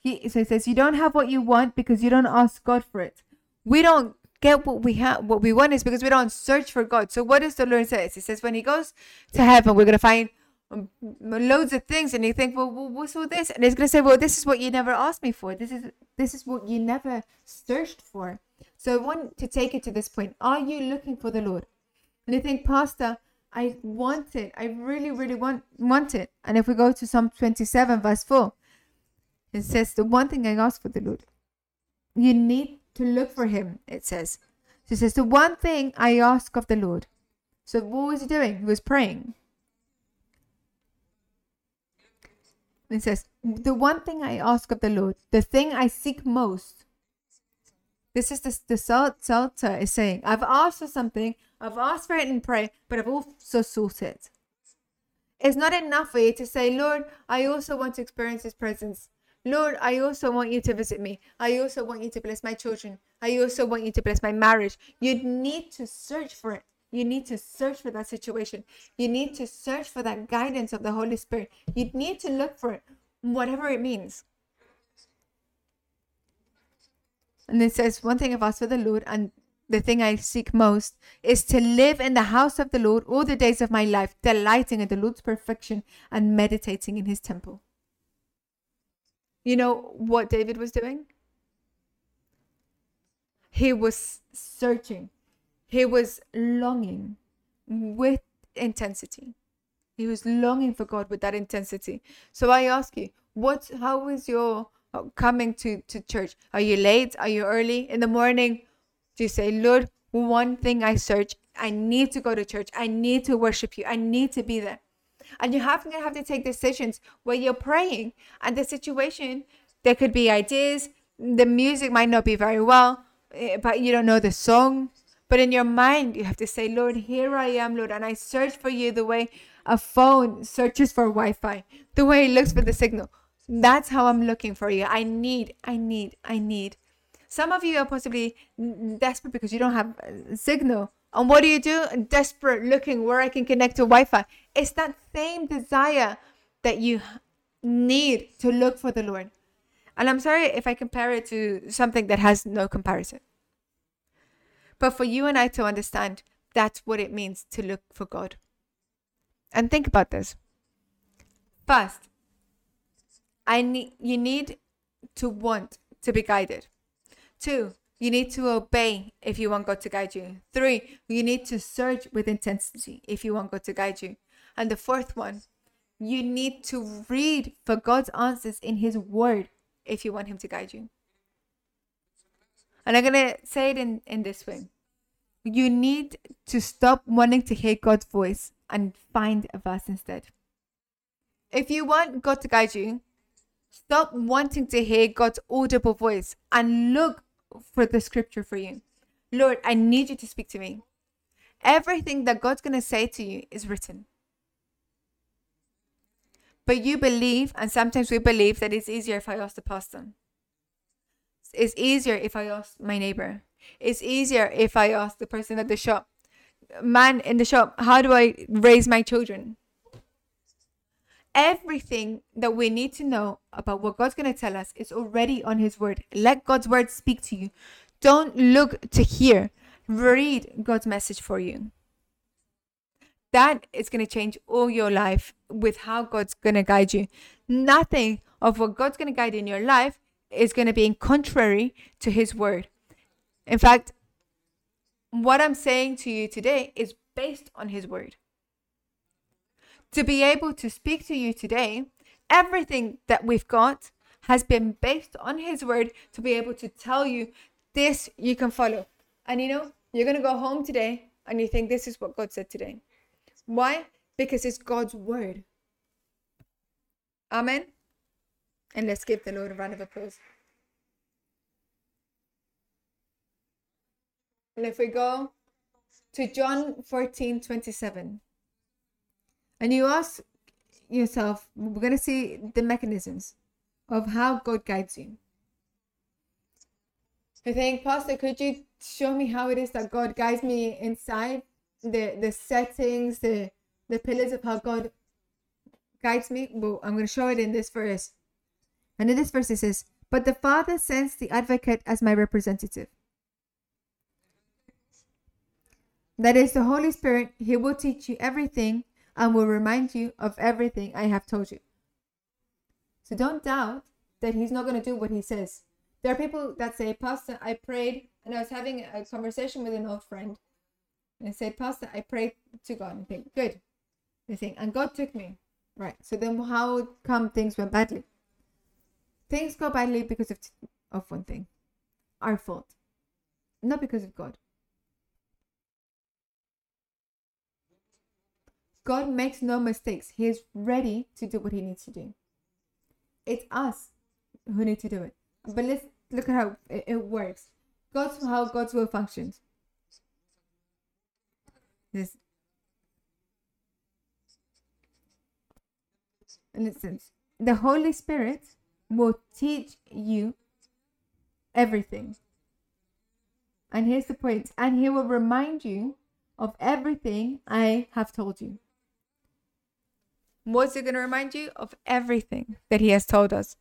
He so says you don't have what you want because you don't ask God for it. We don't get what we have what we want is because we don't search for God. So what does the Lord say? He says when he goes to heaven, we're gonna find um, loads of things and you think well, well what's all this? And it's going to say well this is what you never asked me for. This is this is what you never searched for. So i want to take it to this point. Are you looking for the lord? And you think pastor i want it. I really really want want it. And if we go to psalm 27 verse 4 it says the one thing i ask for the lord you need to look for him it says so it says the one thing i ask of the lord so what was he doing he was praying It says, The one thing I ask of the Lord, the thing I seek most. This is the, the Psalter is saying, I've asked for something, I've asked for it in prayer, but I've also sought it. It's not enough for you to say, Lord, I also want to experience His presence. Lord, I also want you to visit me. I also want you to bless my children. I also want you to bless my marriage. You need to search for it. You need to search for that situation. You need to search for that guidance of the Holy Spirit. You need to look for it, whatever it means. And it says, One thing I've asked for the Lord, and the thing I seek most is to live in the house of the Lord all the days of my life, delighting in the Lord's perfection and meditating in his temple. You know what David was doing? He was searching He was longing with intensity. He was longing for God with that intensity. So I ask you, what how is your uh, coming to to church? Are you late? Are you early in the morning? Do you say, "Lord, one thing I search, I need to go to church. I need to worship you. I need to be there." And you have to have to take decisions where you're praying and the situation there could be ideas, the music might not be very well, eh, but you don't know the song. But in your mind, you have to say, Lord, here I am, Lord, and I search for you the way a phone searches for Wi Fi, the way it looks for the signal. That's how I'm looking for you. I need, I need, I need. Some of you are possibly desperate because you don't have a signal. And what do you do? Desperate looking where I can connect to Wi Fi. It's that same desire that you need to look for the Lord. And I'm sorry if I compare it to something that has no comparison. But for you and I to understand, that's what it means to look for God. And think about this. First, I need you need to want to be guided. Two, you need to obey if you want God to guide you. Three, you need to search with intensity if you want God to guide you. And the fourth one, you need to read for God's answers in His Word if you want Him to guide you. And I'm going to say it in, in this way you need to stop wanting to hear God's voice and find a verse instead. If you want God to guide you, stop wanting to hear God's audible voice and look for the scripture for you. Lord, I need you to speak to me. Everything that God's going to say to you is written. But you believe, and sometimes we believe that it's easier if I ask the pastor. It's easier if I ask my neighbor. It's easier if I ask the person at the shop. Man in the shop, how do I raise my children? Everything that we need to know about what God's going to tell us is already on His Word. Let God's Word speak to you. Don't look to hear, read God's message for you. That is going to change all your life with how God's going to guide you. Nothing of what God's going to guide in your life is going to be in contrary to His Word. In fact, what I'm saying to you today is based on His Word. To be able to speak to you today, everything that we've got has been based on His Word to be able to tell you this you can follow. And you know, you're going to go home today and you think this is what God said today. Why? Because it's God's Word. Amen. And let's give the Lord a round of applause. And if we go to John 14 27, and you ask yourself, we're going to see the mechanisms of how God guides you. I think, Pastor, could you show me how it is that God guides me inside the the settings, the the pillars of how God guides me? Well, I'm going to show it in this verse. And in this verse it says, But the Father sends the advocate as my representative That is the Holy Spirit. He will teach you everything and will remind you of everything I have told you. So don't doubt that He's not going to do what He says. There are people that say, Pastor, I prayed, and I was having a conversation with an old friend. And I said, Pastor, I prayed to God. And think, good. They think, and God took me. Right. So then how come things went badly? Things go badly because of, of one thing our fault, not because of God. God makes no mistakes. He is ready to do what he needs to do. It's us who need to do it. But let's look at how it, works. God's how God's will functions. This listen, the Holy Spirit will teach you everything. And here's the point. And he will remind you of everything I have told you. What's it going to remind you of everything that He has told us?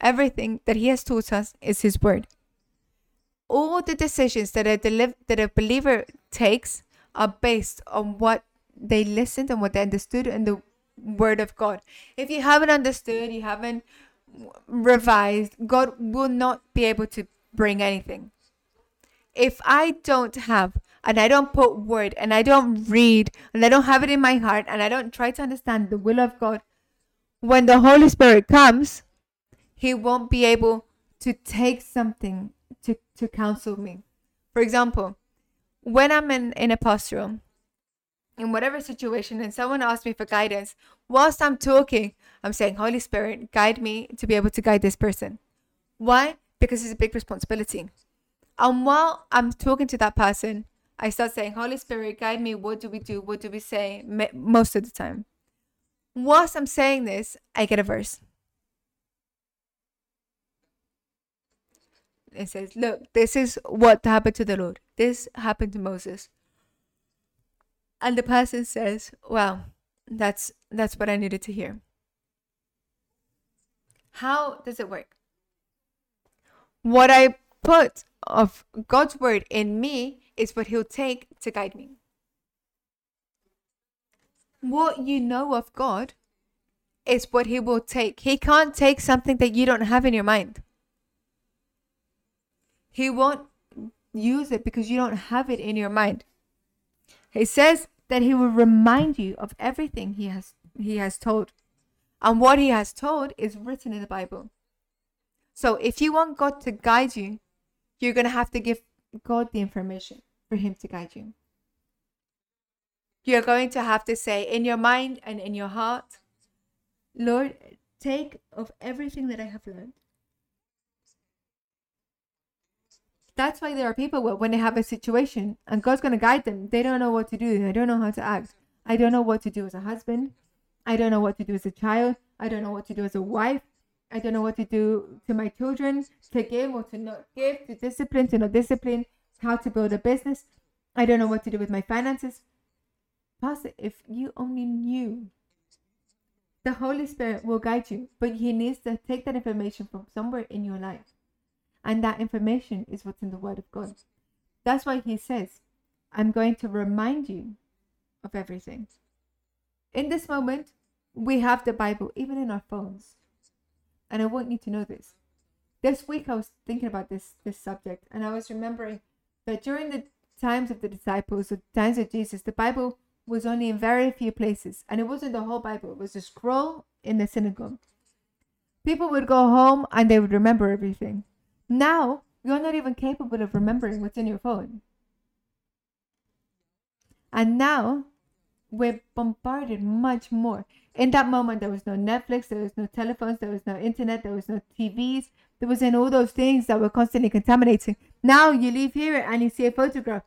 Everything that He has taught us is His word. All the decisions that a, deli- that a believer takes are based on what they listened and what they understood in the word of God. If you haven't understood, you haven't revised, God will not be able to bring anything. If I don't have and I don't put word and I don't read and I don't have it in my heart and I don't try to understand the will of God, when the Holy Spirit comes, He won't be able to take something to, to counsel me. For example, when I'm in, in a pastoral, in whatever situation, and someone asks me for guidance, whilst I'm talking, I'm saying, Holy Spirit, guide me to be able to guide this person. Why? Because it's a big responsibility. And while I'm talking to that person, I start saying, Holy Spirit, guide me. What do we do? What do we say? Most of the time. Whilst I'm saying this, I get a verse. It says, Look, this is what happened to the Lord. This happened to Moses. And the person says, Well, that's that's what I needed to hear. How does it work? What I put of God's word in me is what He'll take to guide me. What you know of God is what He will take. He can't take something that you don't have in your mind. He won't use it because you don't have it in your mind. He says that he will remind you of everything he has he has told. And what he has told is written in the Bible. So if you want God to guide you, you're going to have to give God the information for him to guide you. You're going to have to say in your mind and in your heart, Lord, take of everything that I have learned That's why there are people where, when they have a situation and God's going to guide them, they don't know what to do. They don't know how to act. I don't know what to do as a husband. I don't know what to do as a child. I don't know what to do as a wife. I don't know what to do to my children, to give or to not give, to discipline, to not discipline, how to build a business. I don't know what to do with my finances. Pastor, if you only knew, the Holy Spirit will guide you, but He needs to take that information from somewhere in your life and that information is what's in the Word of God. That's why He says, I'm going to remind you of everything. In this moment, we have the Bible even in our phones. And I want you to know this. This week I was thinking about this this subject and I was remembering that during the times of the disciples, the times of Jesus, the Bible was only in very few places. And it wasn't the whole Bible, it was a scroll in the synagogue. People would go home and they would remember everything. Now, you're not even capable of remembering what's in your phone. And now, we're bombarded much more. In that moment, there was no Netflix, there was no telephones, there was no internet, there was no TVs. There wasn't all those things that were constantly contaminating. Now you leave here and you see a photograph.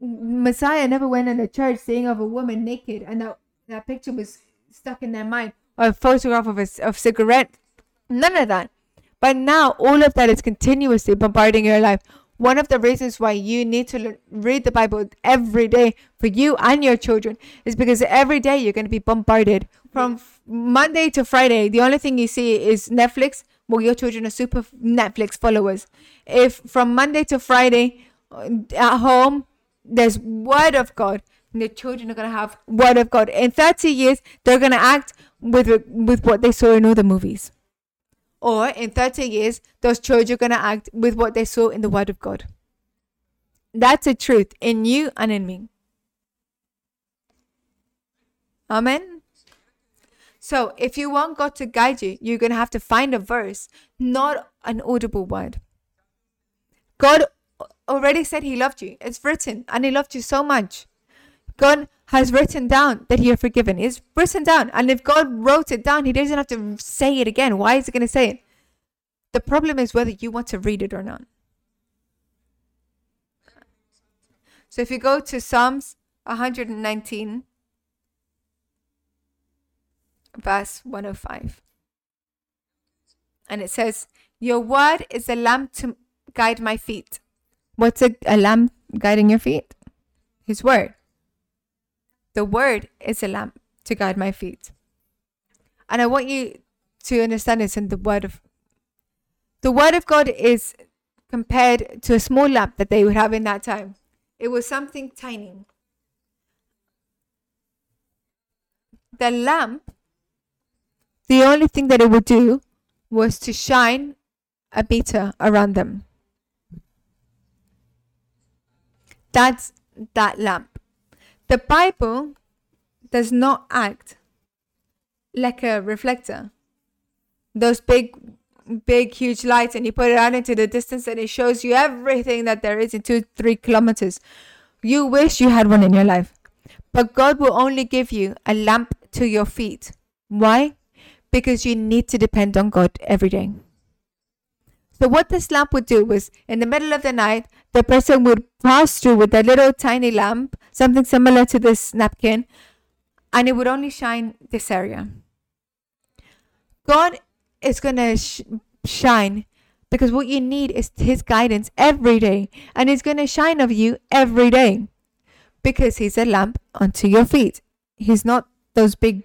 Messiah never went in a church seeing of a woman naked, and that, that picture was stuck in their mind. Or a photograph of a of cigarette. None of that. But now all of that is continuously bombarding your life. One of the reasons why you need to read the Bible every day for you and your children is because every day you're going to be bombarded from Monday to Friday. The only thing you see is Netflix. Well, your children are super Netflix followers. If from Monday to Friday uh, at home, there's Word of God, and the children are going to have Word of God. In 30 years, they're going to act with with what they saw in all the movies. Or in 30 years, those children are going to act with what they saw in the Word of God. That's a truth in you and in me. Amen. So, if you want God to guide you, you're going to have to find a verse, not an audible word. God already said He loved you. It's written, and He loved you so much. God has written down that you're forgiven. It's written down. And if God wrote it down, He doesn't have to say it again. Why is He going to say it? The problem is whether you want to read it or not. So if you go to Psalms 119, verse 105, and it says, Your word is a lamp to guide my feet. What's a, a lamp guiding your feet? His word. The word is a lamp to guide my feet. And I want you to understand this in the word of the word of God is compared to a small lamp that they would have in that time. It was something tiny. The lamp, the only thing that it would do was to shine a meter around them. That's that lamp. The Bible does not act like a reflector. Those big, big, huge lights, and you put it out into the distance, and it shows you everything that there is in two, three kilometers. You wish you had one in your life, but God will only give you a lamp to your feet. Why? Because you need to depend on God every day. So what this lamp would do was in the middle of the night, the person would pass through with a little tiny lamp, something similar to this napkin, and it would only shine this area. God is going to sh- shine because what you need is his guidance every day and he's going to shine of you every day because he's a lamp unto your feet. He's not those big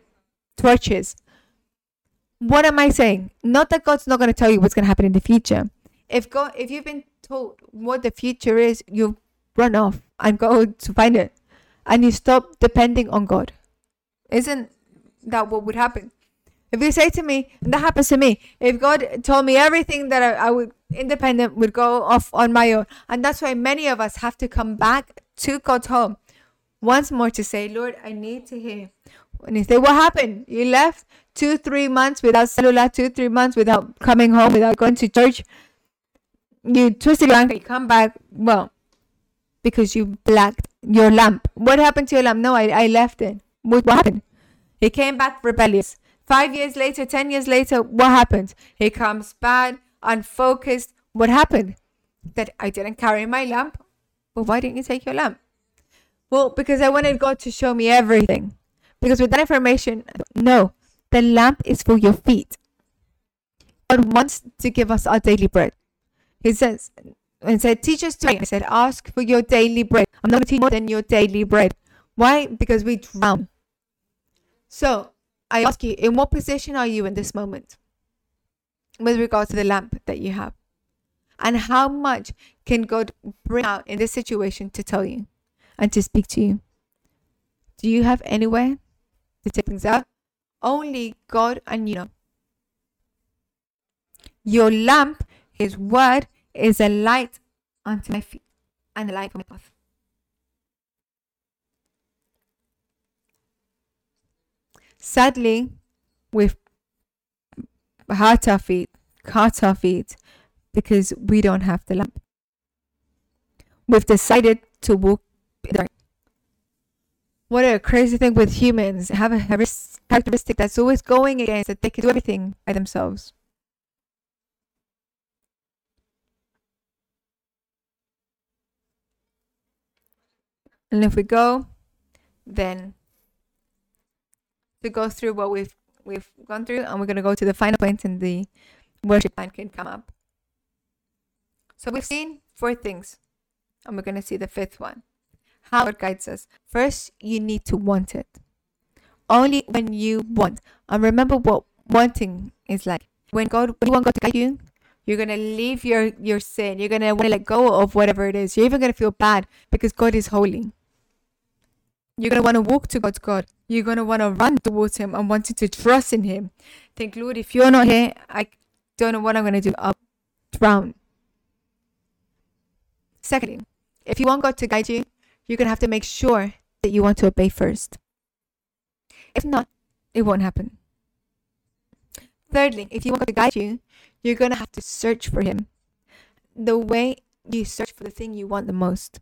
torches. What am I saying? Not that God's not going to tell you what's going to happen in the future. If God if you've been told what the future is, you run off and go to find it and you stop depending on God. Isn't that what would happen? If you say to me, and that happens to me, if God told me everything that I, I would independent would go off on my own, and that's why many of us have to come back to God's home once more to say, Lord, I need to hear. And you say, What happened? You left two, three months without cellular, two, three months without coming home, without going to church. You twisted your ankle, you come back. Well, because you blacked your lamp. What happened to your lamp? No, I, I left it. What, what happened? He came back rebellious. Five years later, 10 years later, what happened? He comes bad, unfocused. What happened? That I didn't carry my lamp. Well, why didn't you take your lamp? Well, because I wanted God to show me everything. Because with that information, no, the lamp is for your feet. God wants to give us our daily bread. He says, and said, teach us to I said, ask for your daily bread. I'm not going to teach more than your daily bread. Why? Because we drown. So I ask you, in what position are you in this moment with regard to the lamp that you have? And how much can God bring out in this situation to tell you and to speak to you? Do you have anywhere to take things out? Only God and you know. Your lamp, His word, is a light unto my feet and a light for my path. Sadly, we've hurt our feet, cut our feet because we don't have the lamp. We've decided to walk dark. What a crazy thing with humans have a characteristic that's always going against that they can do everything by themselves. And if we go, then to go through what we've we've gone through, and we're going to go to the final point, and the worship plan can come up. So we've seen four things, and we're going to see the fifth one. How it guides us. First, you need to want it. Only when you want, and remember what wanting is like. When God, when you want God to guide you, you're gonna leave your your sin. You're gonna want to let go of whatever it is. You're even gonna feel bad because God is holy. You're going to want to walk to God's God. You're going to want to run towards Him and wanting to trust in Him. Think, Lord, if you're not here, I don't know what I'm going to do. I'll drown. Secondly, if you want God to guide you, you're going to have to make sure that you want to obey first. If not, it won't happen. Thirdly, if you want God to guide you, you're going to have to search for Him. The way you search for the thing you want the most.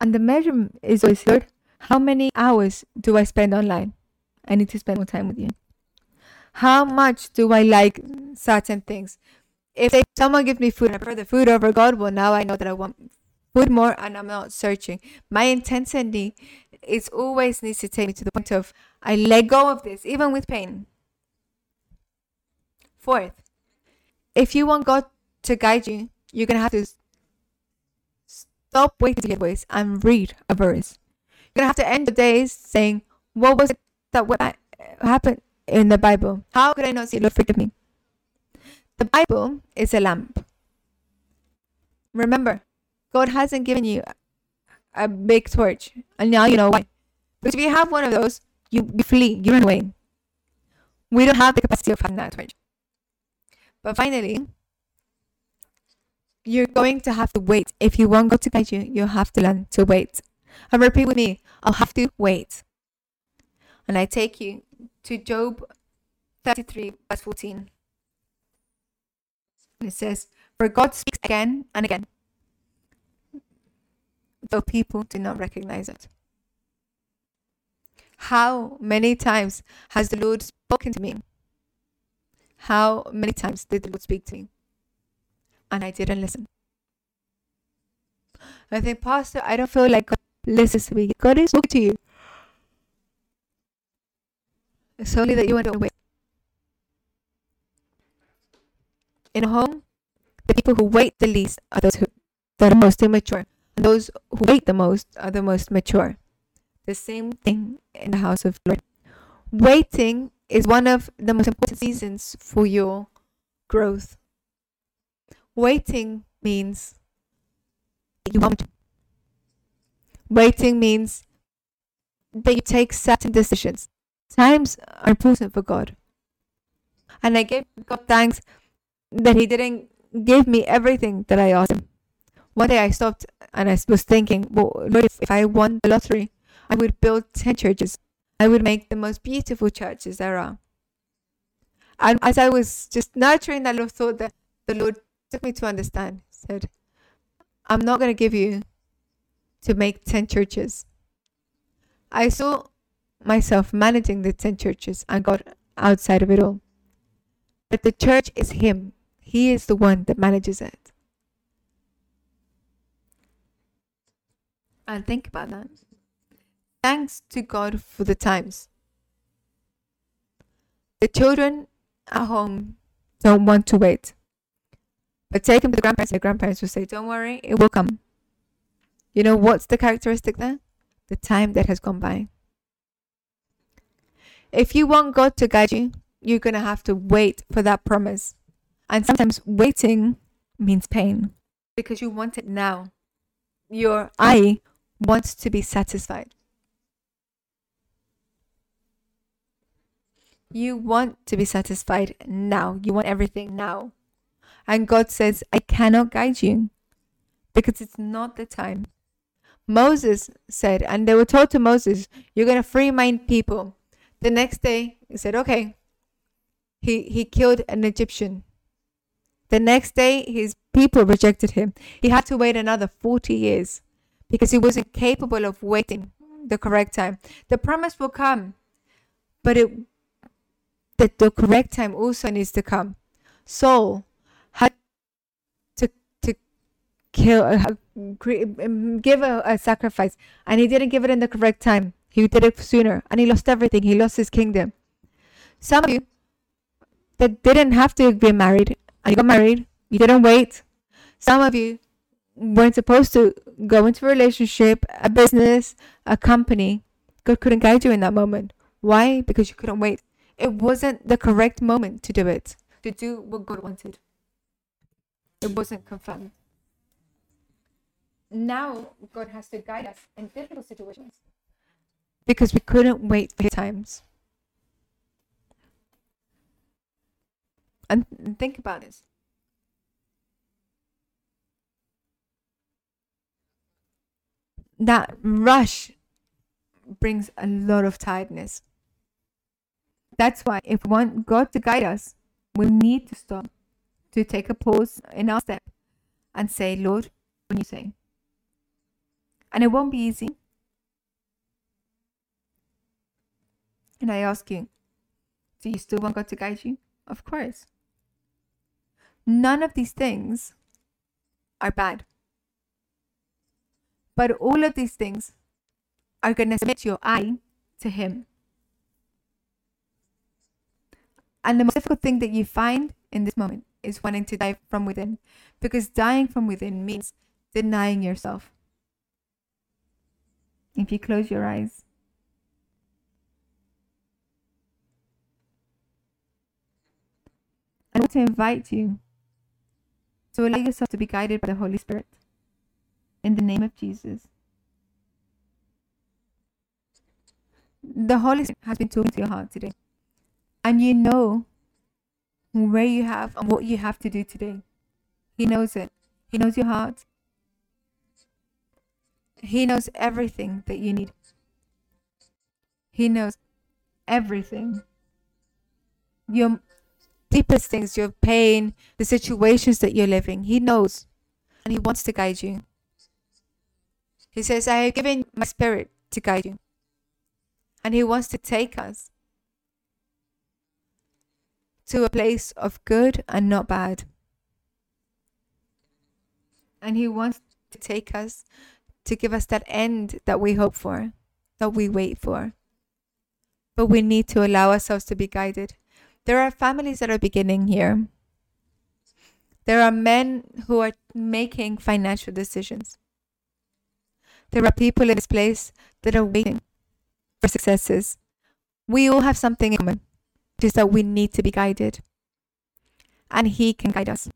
And the measurement is always, Lord, how many hours do I spend online? I need to spend more time with you. How much do I like certain things? If someone gives me food and I prefer the food over God, well, now I know that I want food more and I'm not searching. My intensity is always needs to take me to the point of I let go of this, even with pain. Fourth, if you want God to guide you, you're going to have to stop waiting to get ways and read a verse. Gonna have to end the days saying, What was it that what happened in the Bible? How could I not see Lord forgive me? The Bible is a lamp. Remember, God hasn't given you a big torch. And now you know why. Because if you have one of those, you, you flee, you run away. We don't have the capacity of having that torch. But finally, you're going to have to wait. If you want God to guide you, you have to learn to wait. And repeat with me I'll have to wait. And I take you to Job 33, verse 14. And it says, For God speaks again and again, though people do not recognize it. How many times has the Lord spoken to me? How many times did the Lord speak to me? And I didn't listen. I think, Pastor, I don't feel like God to me. God is speaking to you. It's only that you want to wait. In a home, the people who wait the least are those who are most immature. And those who wait the most are the most mature. The same thing in the house of Lord. Waiting is one of the most important seasons for your growth. Waiting means you want. Waiting means that you take certain decisions. Times are important for God. And I gave God thanks that He didn't give me everything that I asked Him. One day I stopped and I was thinking, well, Lord, if, if I won the lottery, I would build 10 churches. I would make the most beautiful churches there are. And as I was just nurturing that little thought, that the Lord took me to understand, said, I'm not going to give you to make 10 churches. I saw myself managing the 10 churches and got outside of it all. But the church is Him, He is the one that manages it. And think about that. Thanks to God for the times. The children at home don't want to wait. But take them to the grandparents, the grandparents will say, Don't worry, it will come. You know what's the characteristic there? The time that has gone by. If you want God to guide you, you're going to have to wait for that promise. And sometimes waiting means pain because you want it now. Your eye wants to be satisfied. You want to be satisfied now. You want everything now. And God says, I cannot guide you because it's not the time. Moses said, and they were told to Moses, You're going to free my people. The next day, he said, Okay. He, he killed an Egyptian. The next day, his people rejected him. He had to wait another 40 years because he wasn't capable of waiting the correct time. The promise will come, but it that the correct time also needs to come. Saul had to to kill, uh, um, give a, a sacrifice, and he didn't give it in the correct time. He did it sooner, and he lost everything. He lost his kingdom. Some of you that didn't have to be married, and you got married, you didn't wait. Some of you weren't supposed to go into a relationship, a business, a company. God couldn't guide you in that moment. Why? Because you couldn't wait. It wasn't the correct moment to do it, to do what God wanted. It wasn't confirmed. Now God has to guide us in difficult situations because we couldn't wait for times. And think about this. That rush brings a lot of tiredness. That's why if we want God to guide us, we need to stop, to take a pause in our step and say, Lord, what are you saying? And it won't be easy. And I ask you, do you still want God to guide you? Of course. None of these things are bad. But all of these things are going to submit your eye to Him. And the most difficult thing that you find in this moment is wanting to die from within. Because dying from within means denying yourself. If you close your eyes, I want to invite you to allow yourself to be guided by the Holy Spirit. In the name of Jesus. The Holy Spirit has been talking to your heart today and you know where you have and what you have to do today. He knows it. He knows your heart. He knows everything that you need. He knows everything. Your deepest things, your pain, the situations that you're living. He knows and He wants to guide you. He says, I have given my spirit to guide you. And He wants to take us to a place of good and not bad. And He wants to take us to give us that end that we hope for, that we wait for. But we need to allow ourselves to be guided. There are families that are beginning here. There are men who are making financial decisions. There are people in this place that are waiting for successes. We all have something in common, which is that we need to be guided. And He can guide us.